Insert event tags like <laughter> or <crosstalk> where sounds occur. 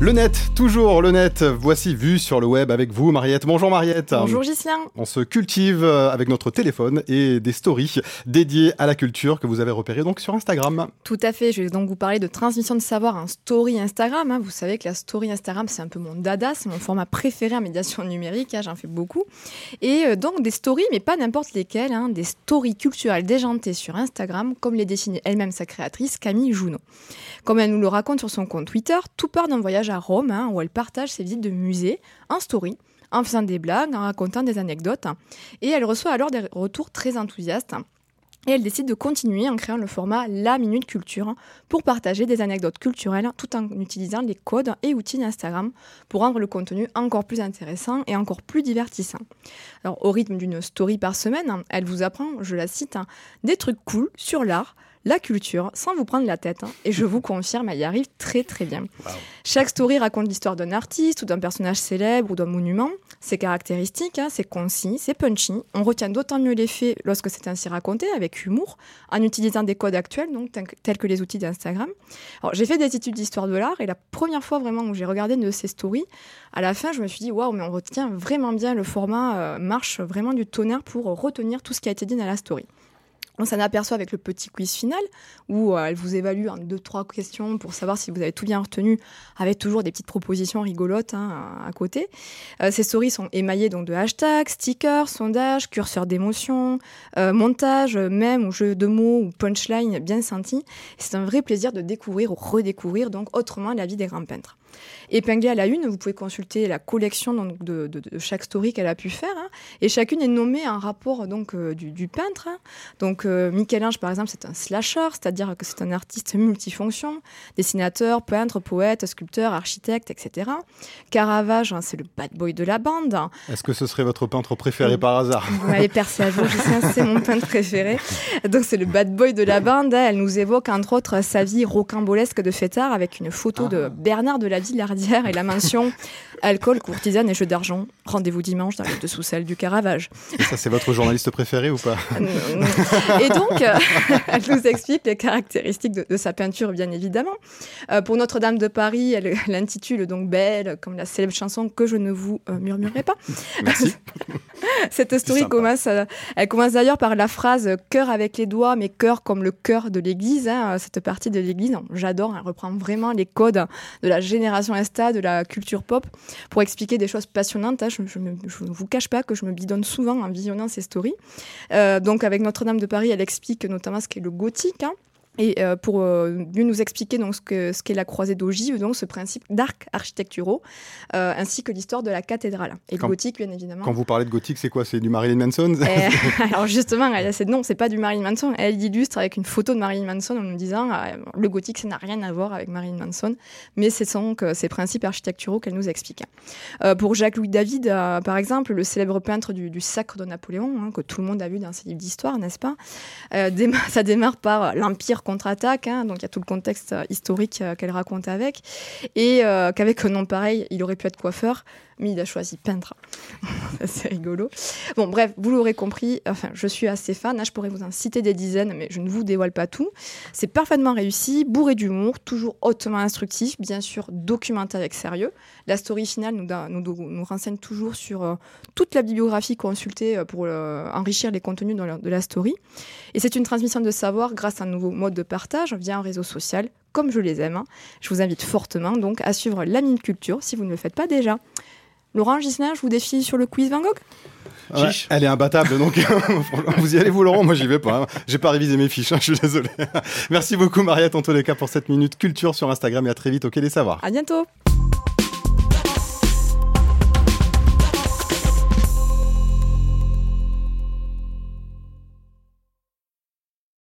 Le net, toujours le net. Voici Vue sur le web avec vous, Mariette. Bonjour Mariette. Bonjour Gislien. On se cultive euh, avec notre téléphone et des stories dédiées à la culture que vous avez repérées donc sur Instagram. Tout à fait. Je vais donc vous parler de transmission de savoir en story Instagram. Hein. Vous savez que la story Instagram, c'est un peu mon dada, c'est mon format préféré en médiation numérique. Hein. J'en fais beaucoup. Et euh, donc des stories, mais pas n'importe lesquelles, hein. des stories culturelles déjantées sur Instagram, comme les dessine elle-même sa créatrice, Camille Junot. Comme elle nous le raconte sur son compte Twitter, tout part d'un voyage à Rome, hein, où elle partage ses visites de musée en story, en faisant des blagues, en racontant des anecdotes. Et elle reçoit alors des retours très enthousiastes. Et elle décide de continuer en créant le format La Minute Culture pour partager des anecdotes culturelles tout en utilisant les codes et outils d'Instagram pour rendre le contenu encore plus intéressant et encore plus divertissant. Alors au rythme d'une story par semaine, elle vous apprend, je la cite, des trucs cool sur l'art, la culture sans vous prendre la tête. Hein. Et je vous confirme, elle y arrive très très bien. Chaque story raconte l'histoire d'un artiste ou d'un personnage célèbre ou d'un monument. C'est caractéristique, hein, c'est concis, c'est punchy. On retient d'autant mieux les faits lorsque c'est ainsi raconté, avec humour, en utilisant des codes actuels, donc tels que les outils d'Instagram. Alors j'ai fait des études d'histoire de l'art et la première fois vraiment où j'ai regardé une de ces stories, à la fin je me suis dit waouh, mais on retient vraiment bien le format, euh, marche vraiment du tonnerre pour retenir tout ce qui a été dit dans la story. On s'en aperçoit avec le petit quiz final où euh, elle vous évalue en deux, trois questions pour savoir si vous avez tout bien retenu, avec toujours des petites propositions rigolotes hein, à côté. Euh, ces stories sont émaillées donc de hashtags, stickers, sondages, curseurs d'émotions, euh, montage, même ou jeux de mots ou punchline bien senti. C'est un vrai plaisir de découvrir ou redécouvrir donc autrement la vie des grands peintres. Épinglée à la une, vous pouvez consulter la collection donc, de, chaque story qu'elle a pu faire. Hein. et chacune est nommée en rapport donc, du, peintre. Hein. Donc euh, Michel-Ange, par exemple, c'est un slasher, c'est-à-dire que c'est un artiste multifonction, dessinateur, peintre, poète, sculpteur, architecte, etc. Caravage, hein, c'est le bad boy de la bande. Est-ce que ce serait votre peintre préféré par hasard? Vous m'avez percé à jour, c'est mon peintre préféré. Donc c'est le bad boy de la bande. Hein. Elle nous évoque entre autres sa vie rocambolesque de fêtard avec une photo de ah. Bernard de la Villardière et la mention <laughs> alcool, courtisane et jeux d'argent. Rendez-vous dimanche dans le dessous-salle du Caravage. Et ça, c'est votre journaliste préféré ou pas? Et donc, euh, <laughs> elle nous explique les caractéristiques de, sa peinture, bien évidemment. Euh, pour Notre-Dame de Paris, elle l'intitule donc Belle, comme la célèbre chanson que je ne vous euh, murmurerai pas. <laughs> Merci. <laughs> Cette story commence, elle commence d'ailleurs par la phrase cœur avec les doigts, mais cœur comme le cœur de l'Église. Hein, cette partie de l'Église, j'adore. Elle reprend vraiment les codes de la génération Insta, de la culture pop, pour expliquer des choses passionnantes. Hein. Je ne vous cache pas que je me bidonne souvent en visionnant ces stories. donc avec Notre-Dame de Paris, elle explique notamment ce qu'est le gothique. Hein. Et euh, pour euh, mieux nous expliquer donc ce qu'est ce la croisée d'ogive, donc ce principe d'arcs architecturaux, euh, ainsi que l'histoire de la cathédrale. Et le gothique, bien évidemment. Quand vous parlez de gothique, c'est quoi? C'est du Marilyn Manson? <laughs> Eh, <laughs> Alors justement, non, c'est pas du Marilyn Manson. Elle illustre avec une photo de Marilyn Manson en nous disant le gothique, ça n'a rien à voir avec Marilyn Manson, mais ce sont ces principes architecturaux qu'elle nous explique. pour Jacques-Louis David, par exemple, le célèbre peintre du, Sacre de Napoléon, hein, que tout le monde a vu dans ses livres d'histoire, n'est-ce pas? Ça démarre par l'Empire contre-attaque, hein, donc il y a tout le contexte euh, historique euh, qu'elle raconte avec, et euh, qu'avec un nom pareil, il aurait pu être coiffeur, mais il a choisi peintre. <laughs> c'est rigolo. Bon, bref, vous l'aurez compris, enfin, je suis assez fan. Là, je pourrais vous en citer des dizaines, mais je ne vous dévoile pas tout. C'est parfaitement réussi, bourré d'humour, toujours hautement instructif, bien sûr documenté avec sérieux. La story finale nous, nous, renseigne toujours sur euh, toute la bibliographie consultée euh, pour euh, enrichir les contenus de la story. Et c'est une transmission de savoir grâce à un nouveau mode de partage via un réseau social, comme je les aime. Hein. Je vous invite fortement donc à suivre la Mine Culture si vous ne le faites pas déjà. Laurent Gislain, je vous défie sur le quiz Van Gogh elle est imbattable, donc <laughs> vous y allez vous Laurent, moi j'y vais pas. Hein. J'ai pas révisé mes fiches, hein, je suis désolé. <laughs> Merci beaucoup Mariette en tous les cas pour cette minute culture sur Instagram et à très vite au Quai des Savoirs. À bientôt.